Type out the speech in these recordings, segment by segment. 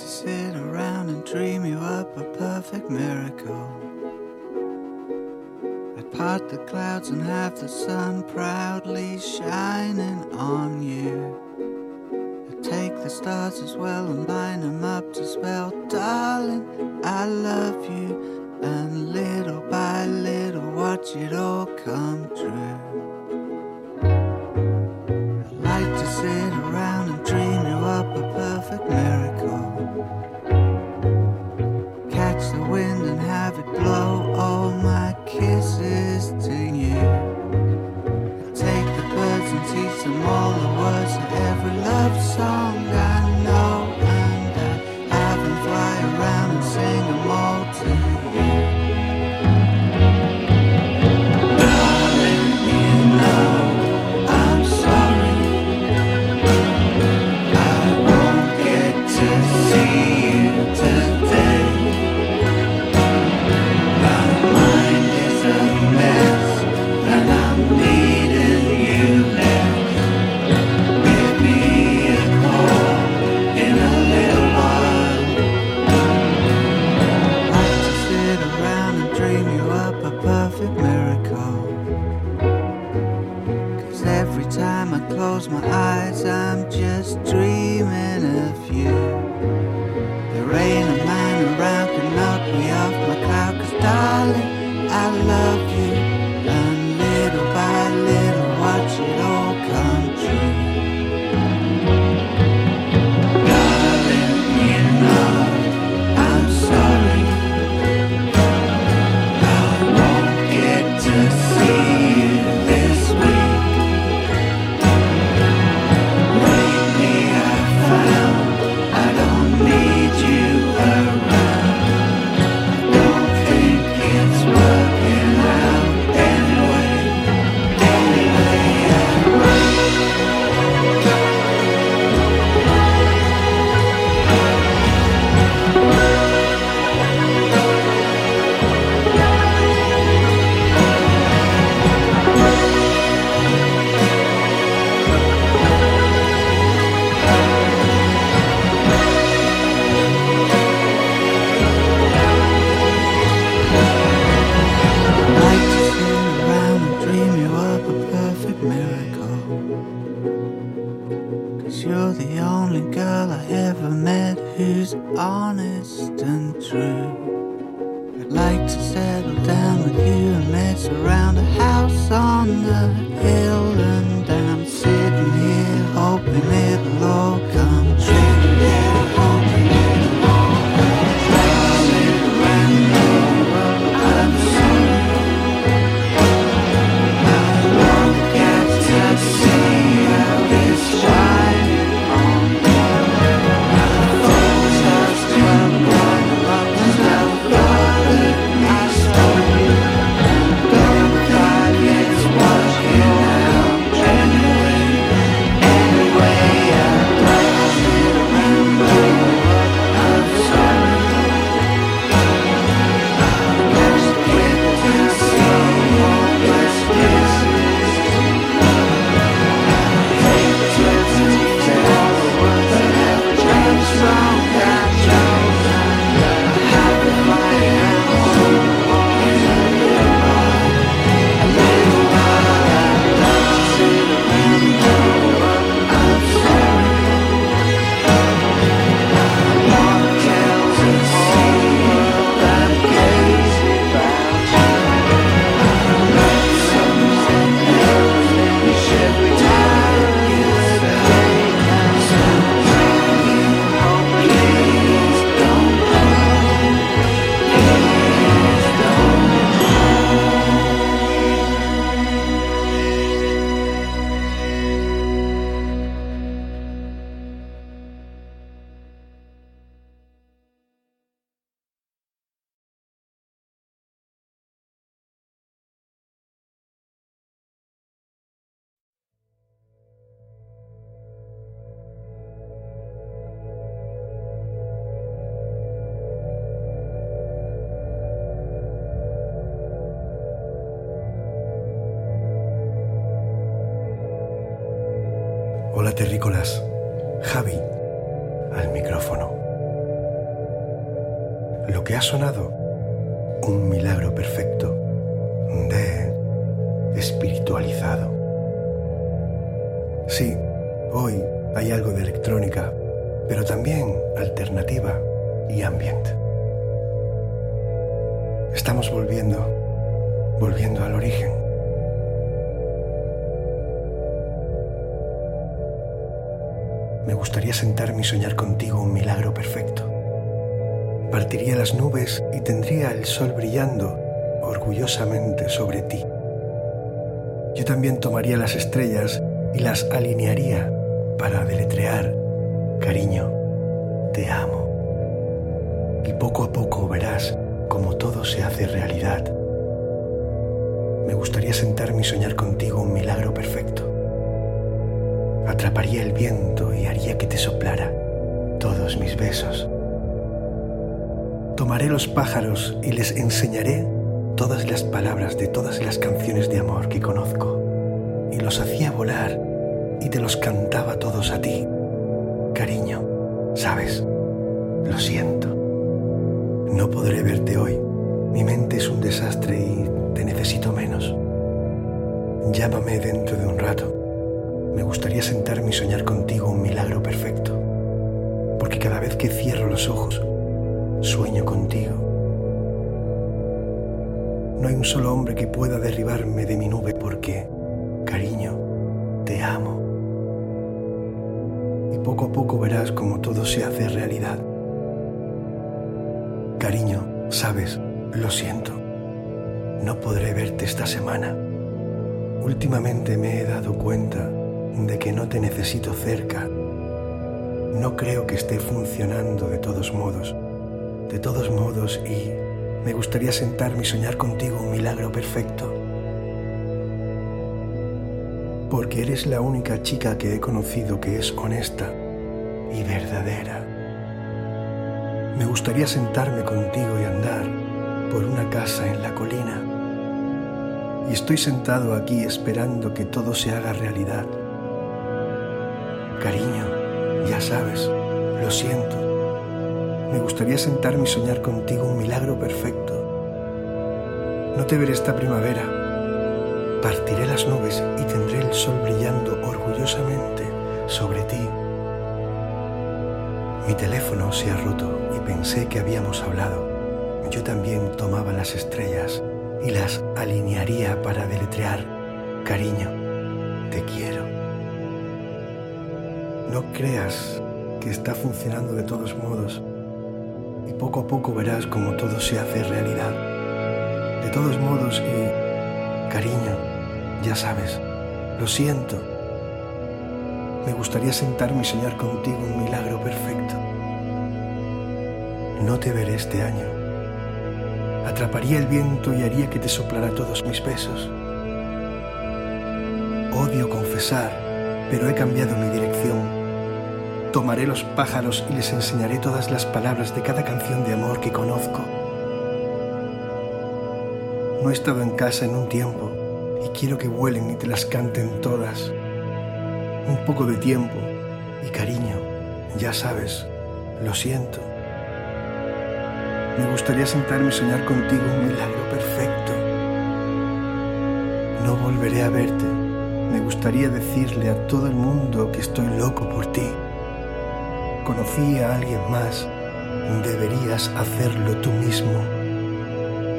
to sit around and dream you up a perfect miracle. I'd part the clouds and have the sun proudly shining on you. I'd take the stars as well and line them up to spell, darling, I love you. Tomaría las estrellas y las alinearía para deletrear, cariño, te amo. Y poco a poco verás cómo todo se hace realidad. Me gustaría sentarme y soñar contigo un milagro perfecto. Atraparía el viento y haría que te soplara todos mis besos. Tomaré los pájaros y les enseñaré todas las palabras de todas las canciones de amor que conozco y los hacía volar y te los cantaba todos a ti. Cariño, sabes, lo siento. No podré verte gustaría sentarme y soñar contigo un milagro perfecto. Porque eres la única chica que he conocido que es honesta y verdadera. Me gustaría sentarme contigo y andar por una casa en la colina. Y estoy sentado aquí esperando que todo se haga realidad. Cariño, ya sabes, lo siento. Me gustaría sentarme y soñar contigo un milagro perfecto. No te veré esta primavera. Partiré las nubes y tendré el sol brillando orgullosamente sobre ti. Mi teléfono se ha roto y pensé que habíamos hablado. Yo también tomaba las estrellas y las alinearía para deletrear, cariño, te quiero. No creas que está funcionando de todos modos y poco a poco verás cómo todo se hace realidad. De todos modos y, cariño, ya sabes, lo siento. Me gustaría sentarme y soñar contigo un milagro perfecto. No te veré este año. Atraparía el viento y haría que te soplara todos mis besos. Odio confesar, pero he cambiado mi dirección. Tomaré los pájaros y les enseñaré todas las palabras de cada canción de amor que conozco. No he estado en casa en un tiempo y quiero que vuelen y te las canten todas. Un poco de tiempo y cariño, ya sabes, lo siento. Me gustaría sentarme y soñar contigo un milagro perfecto. No volveré a verte. Me gustaría decirle a todo el mundo que estoy loco por ti. Conocí a alguien más. Deberías hacerlo tú mismo.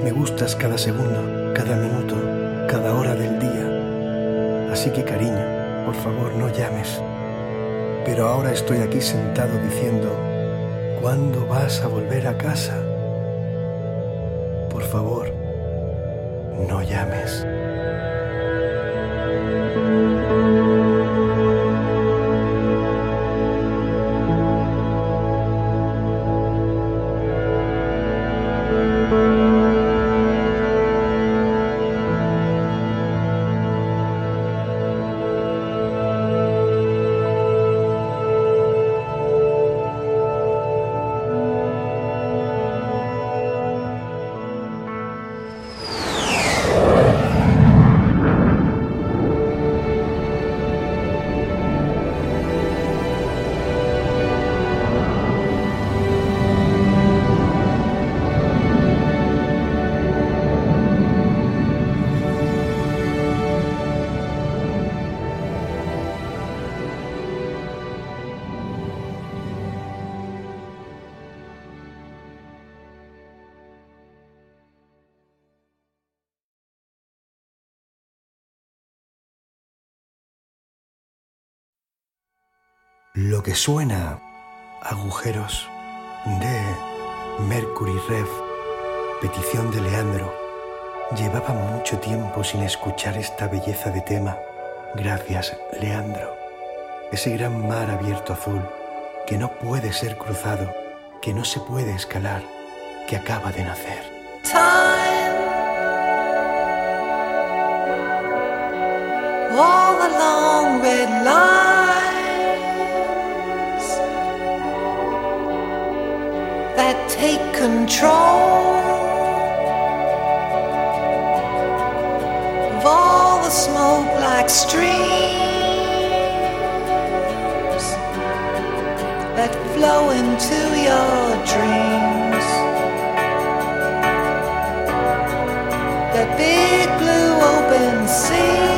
Me gustas cada segundo, cada minuto, cada hora del día. Así que cariño, por favor no llames. Pero ahora estoy aquí sentado diciendo, ¿cuándo vas a volver a casa? Por favor, no llames. Lo que suena agujeros de Mercury Rev, petición de Leandro. Llevaba mucho tiempo sin escuchar esta belleza de tema. Gracias, Leandro. Ese gran mar abierto azul que no puede ser cruzado, que no se puede escalar, que acaba de nacer. Time. All control of all the smoke like streams that flow into your dreams. That big blue open sea.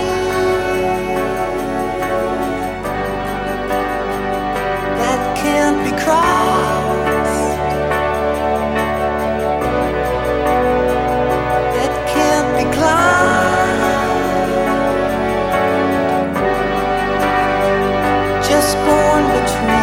was born between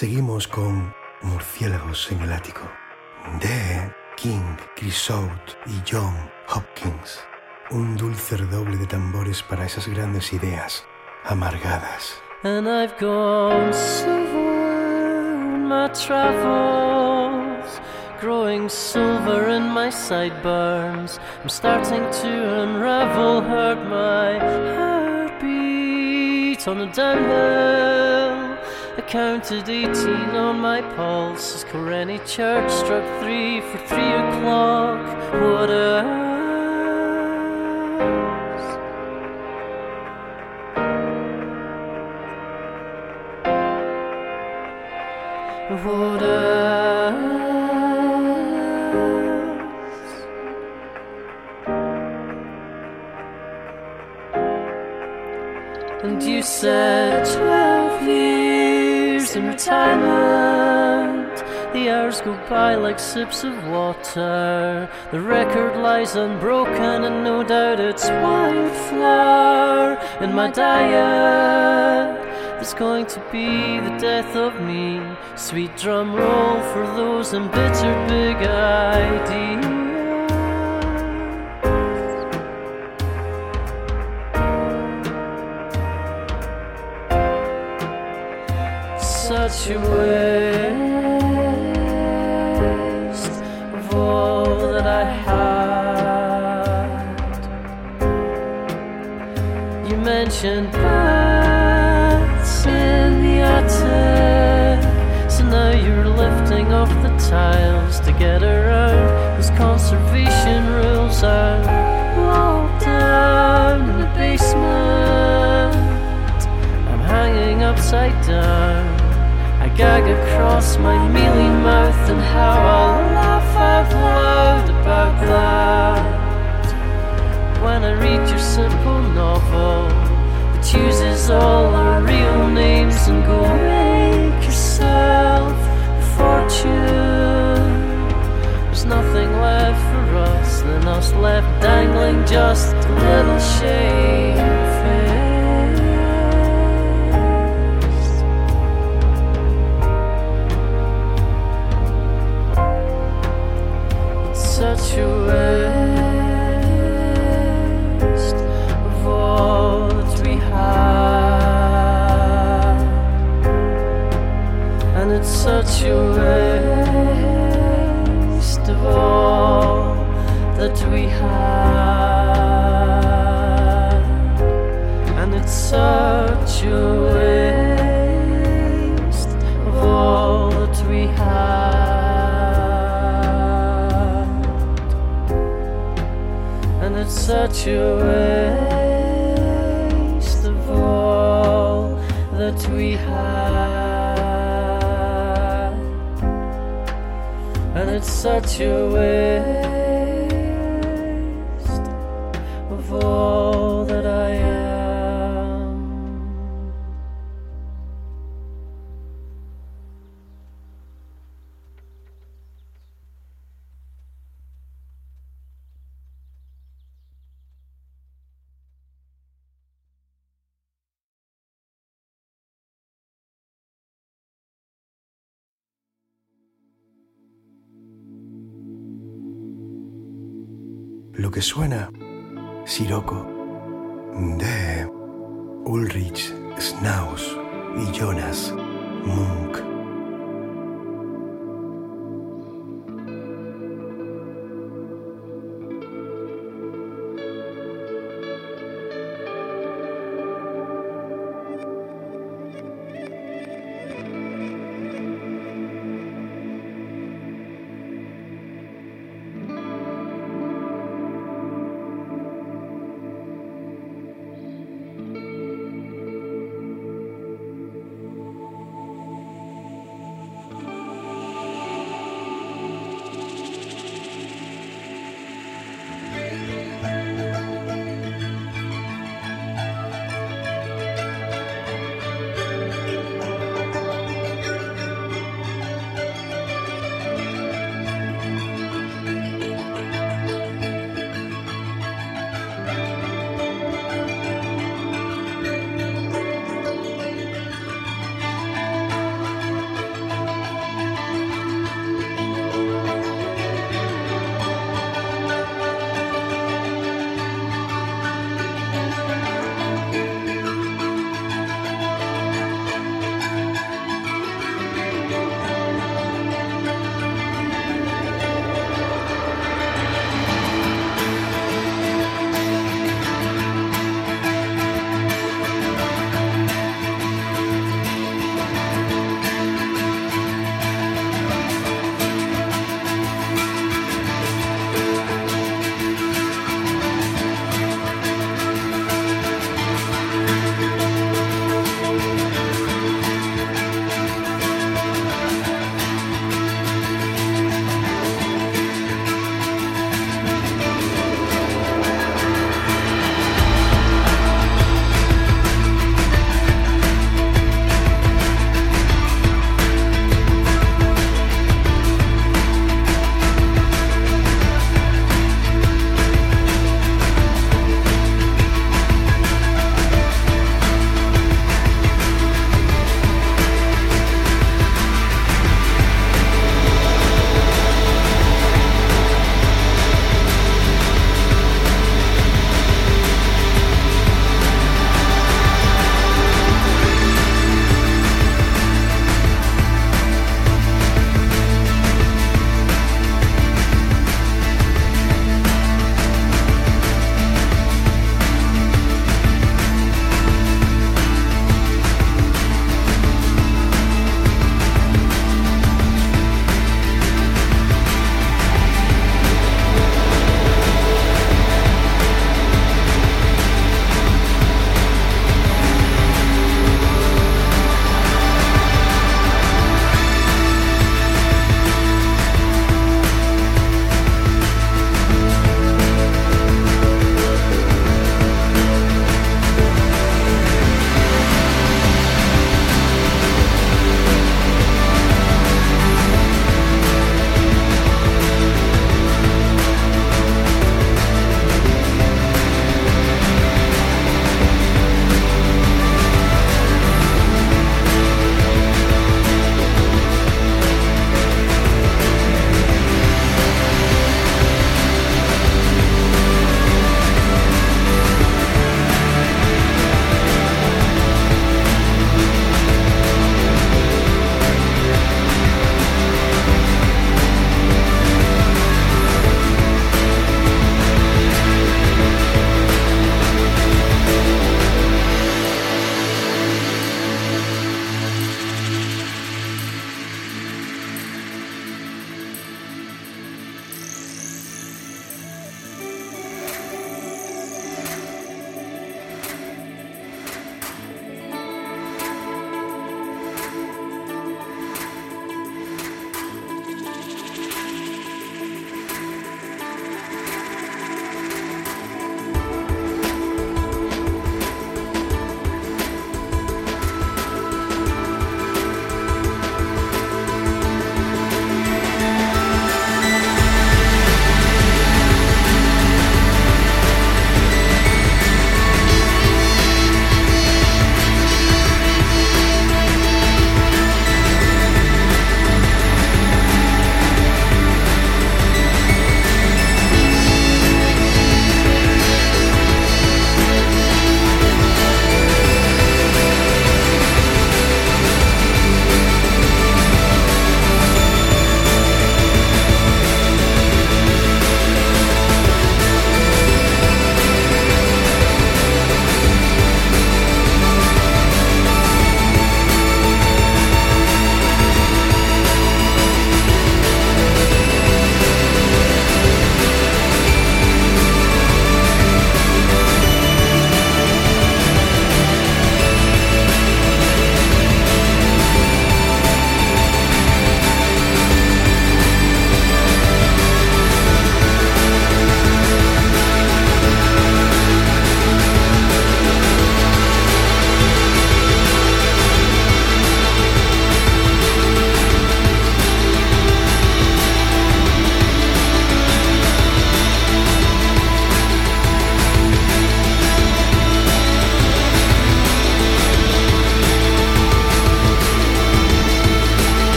Seguimos con Murciélagos en el ático de King, Crisouth y John Hopkins. Un dulce redoble de tambores para esas grandes ideas amargadas. And I've gone silver in my travels, growing silver in my sideburns. I'm starting to unravel, hurt my heartbeat on the downhill. I counted 18 on my pulse as Coreni Church struck three for three o'clock. What else? Hours go by like sips of water. The record lies unbroken, and no doubt it's wildflower in my diet. There's going to be the death of me. Sweet drum roll for those embittered big ideas. Such a waste Mentioned bats in the attic, so now you're lifting off the tiles to get around those conservation rules are locked down in the basement. I'm hanging upside down. I gag across my mealy mouth and how I'll laugh out loud about that. When I read your simple novel that uses all our real names and go make yourself a fortune. There's nothing left for us than us left dangling just a little shame. Such a waste waste of all that we have, and it's such a waste of all that we have. And it's such a waste of all that we have. It's such a waste of all que suena, Sirocco, de Ulrich Schnaus y Jonas Munk.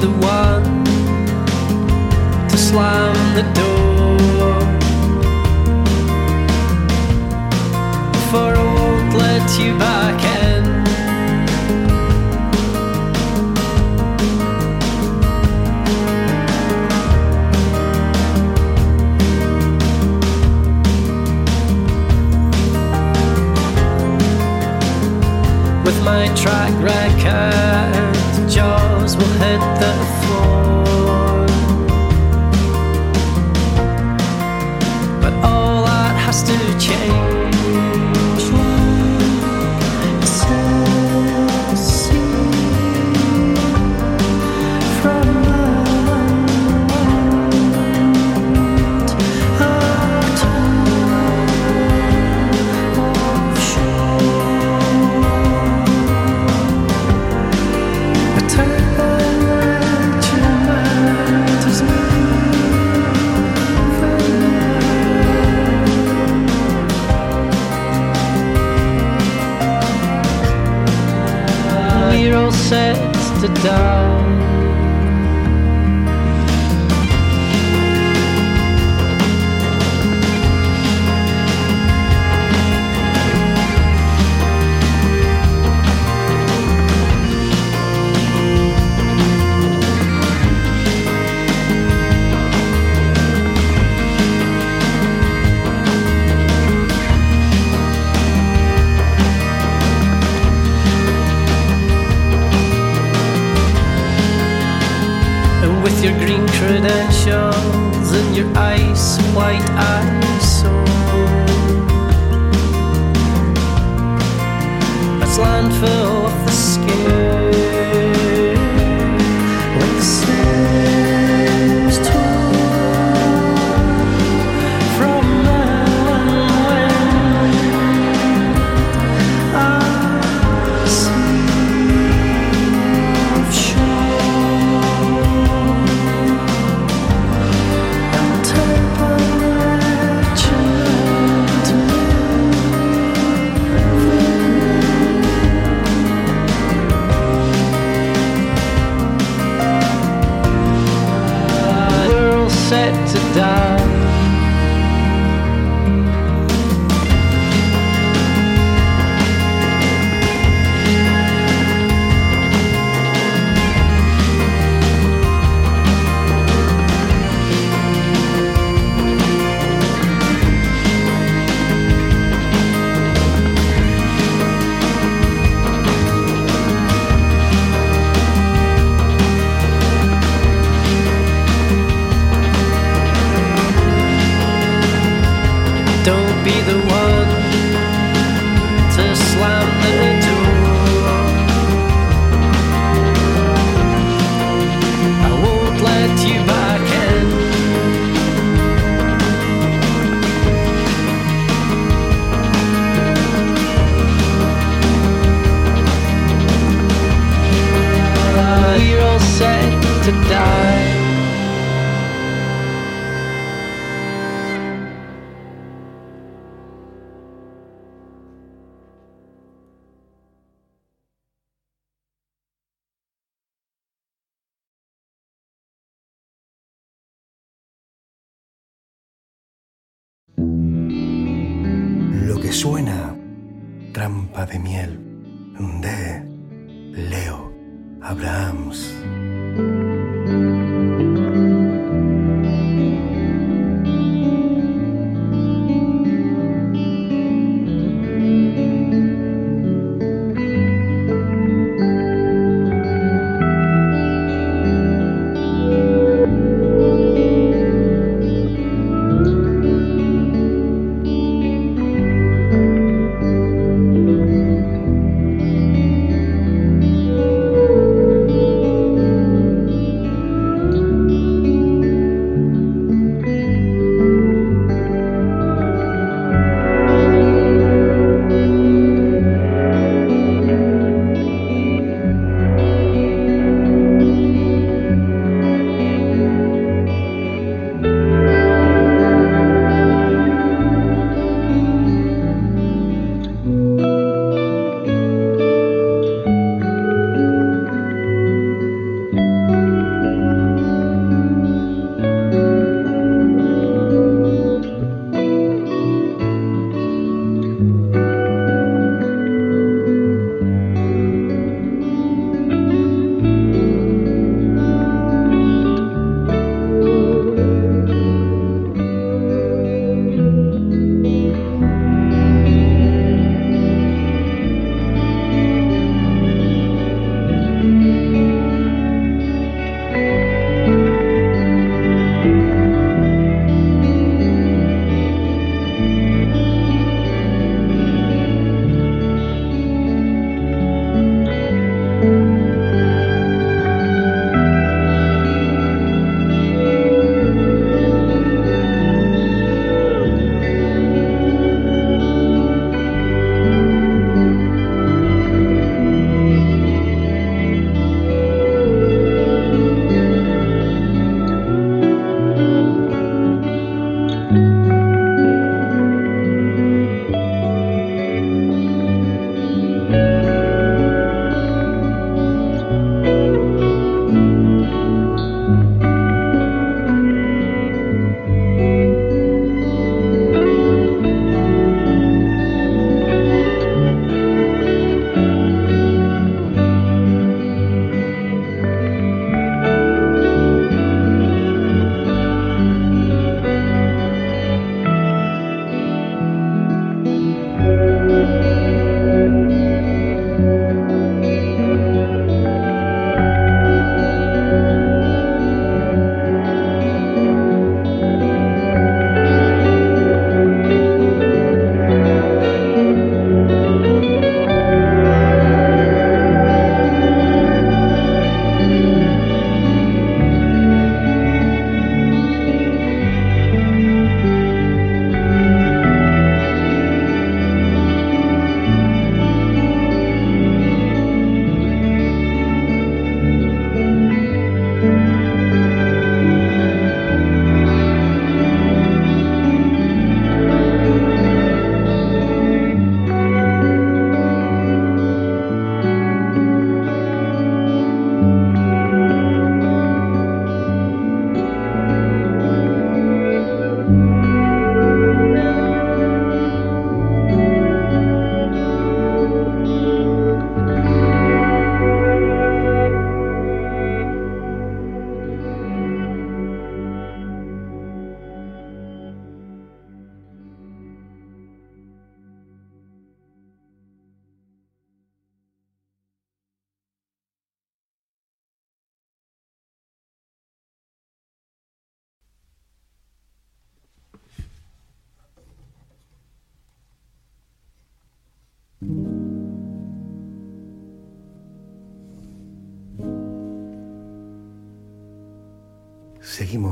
the one to slam the door. For I won't let you back. your green credentials and your ice white eyesore. That's landfill suena, trampa de miel, de Leo Abrahams.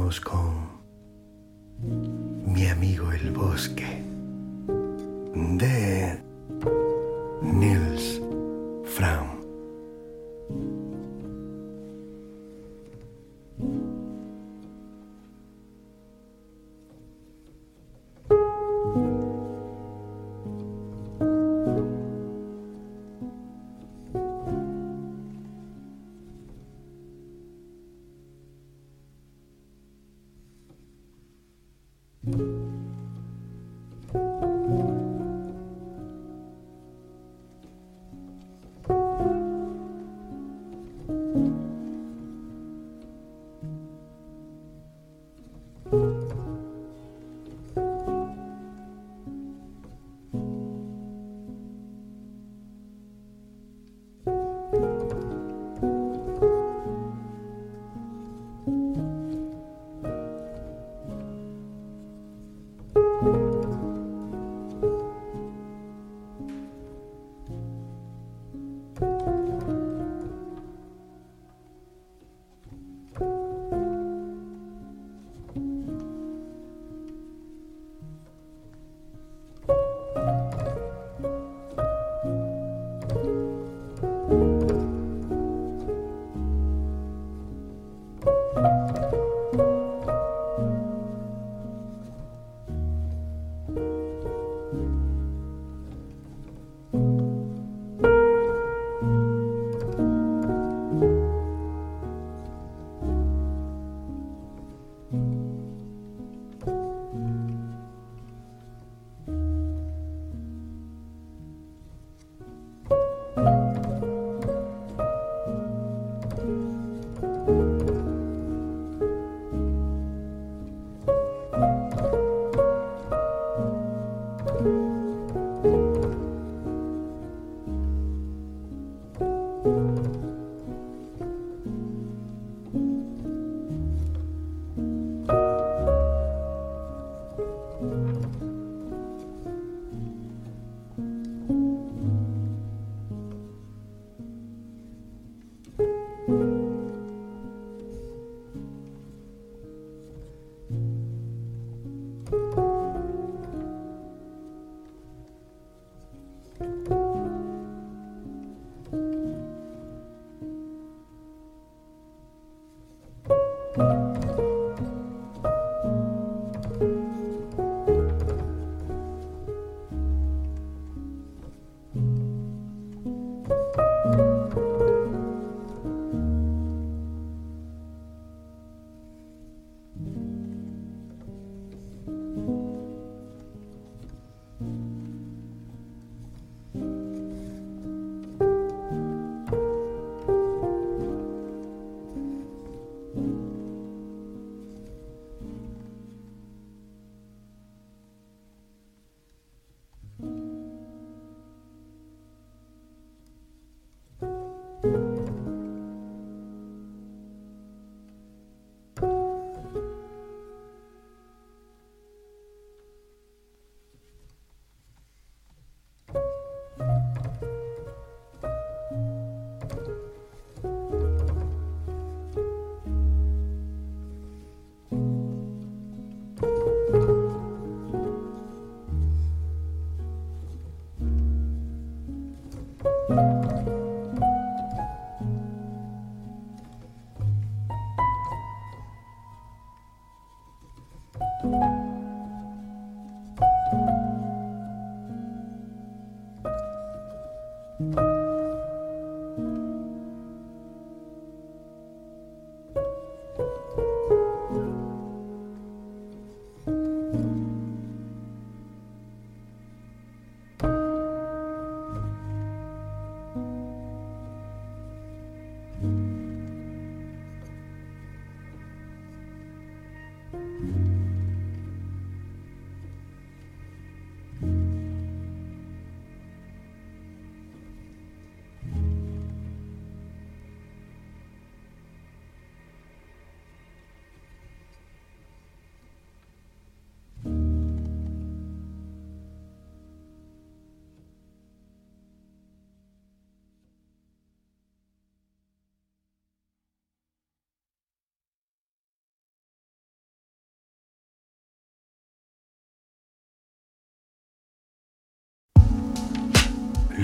Con mi amigo el bosque de Nils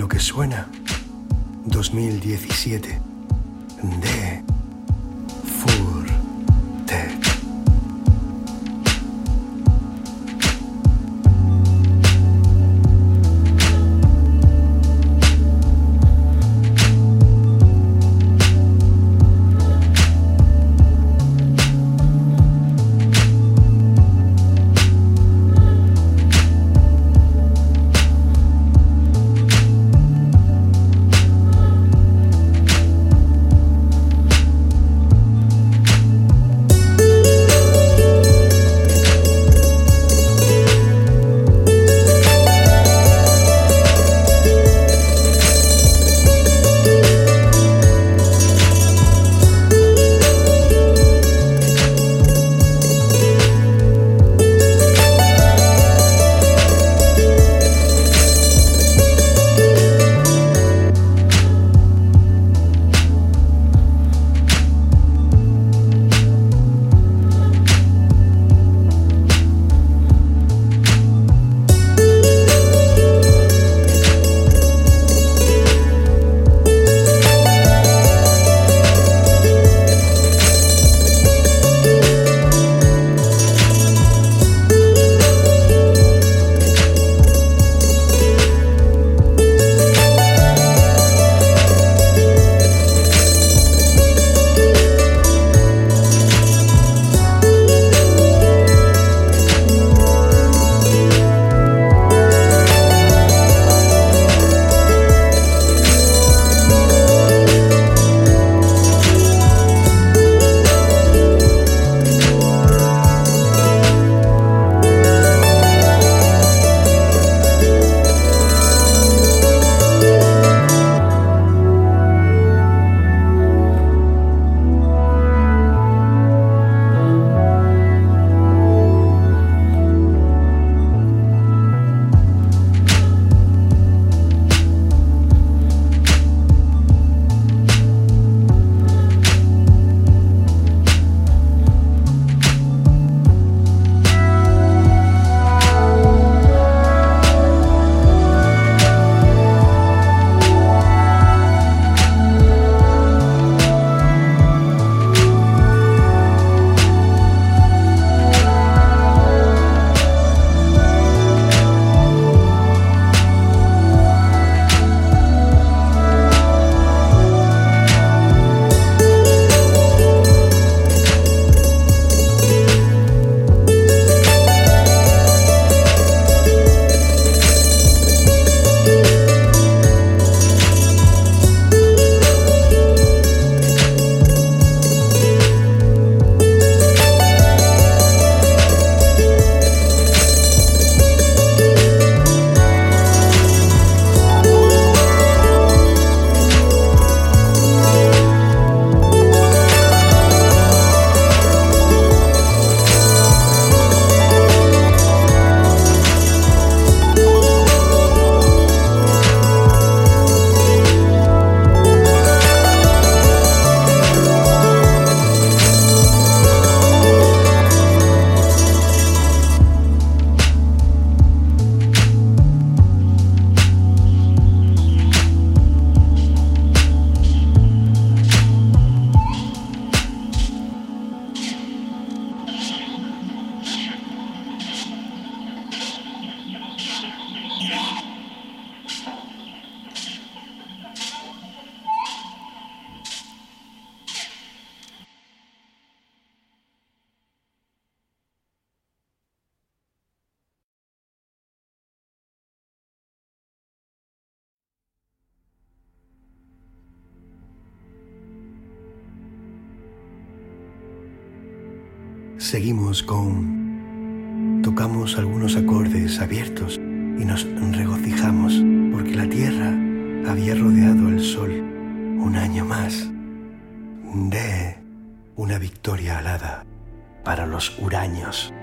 Lo que suena 2017 de Seguimos con... Tocamos algunos acordes abiertos y nos regocijamos porque la tierra había rodeado el sol un año más de una victoria alada para los huraños.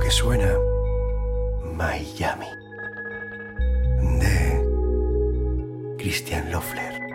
Que suena Miami de Christian Loeffler.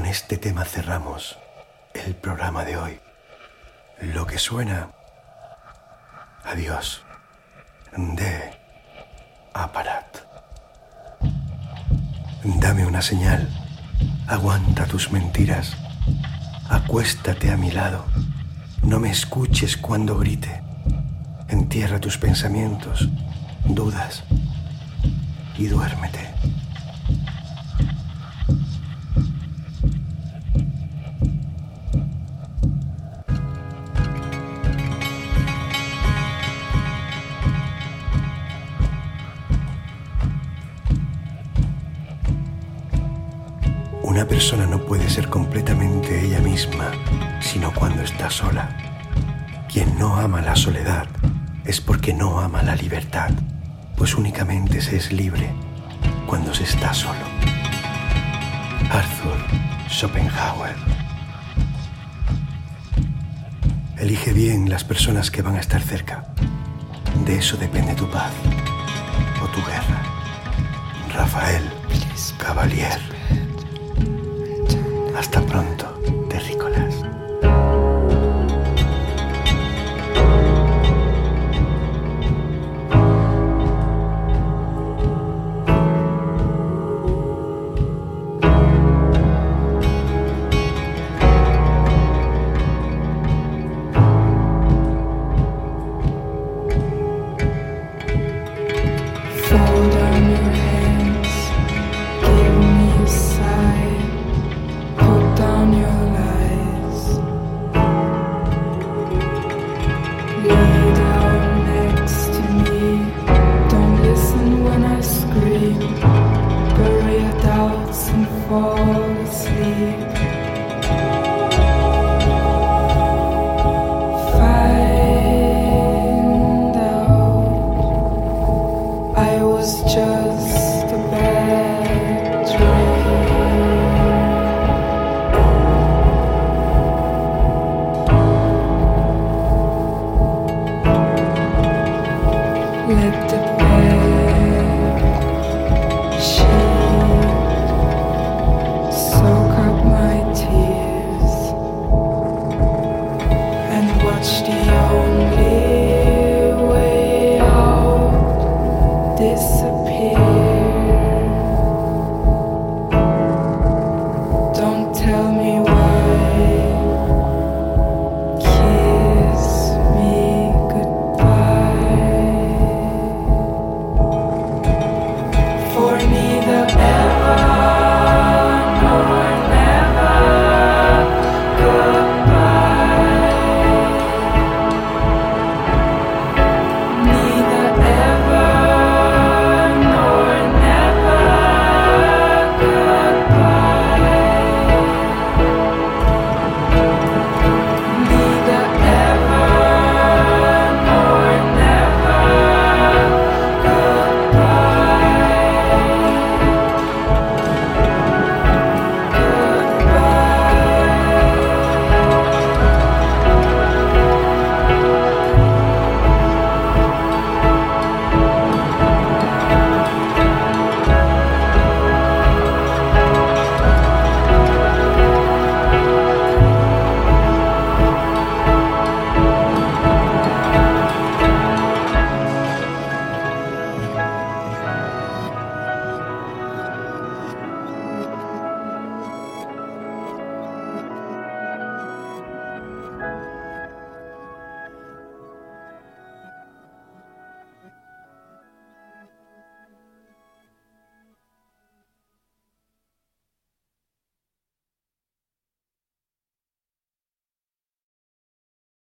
Con este tema cerramos el programa de hoy. Lo que suena. Adiós. De Aparat. Dame una señal. Aguanta tus mentiras. Acuéstate a mi lado. No me escuches cuando grite. Entierra tus pensamientos, dudas y duérmete. Completamente ella misma, sino cuando está sola. Quien no ama la soledad es porque no ama la libertad, pues únicamente se es libre cuando se está solo. Arthur Schopenhauer. Elige bien las personas que van a estar cerca. De eso depende tu paz o tu guerra. Rafael Cavalier. Hasta pronto.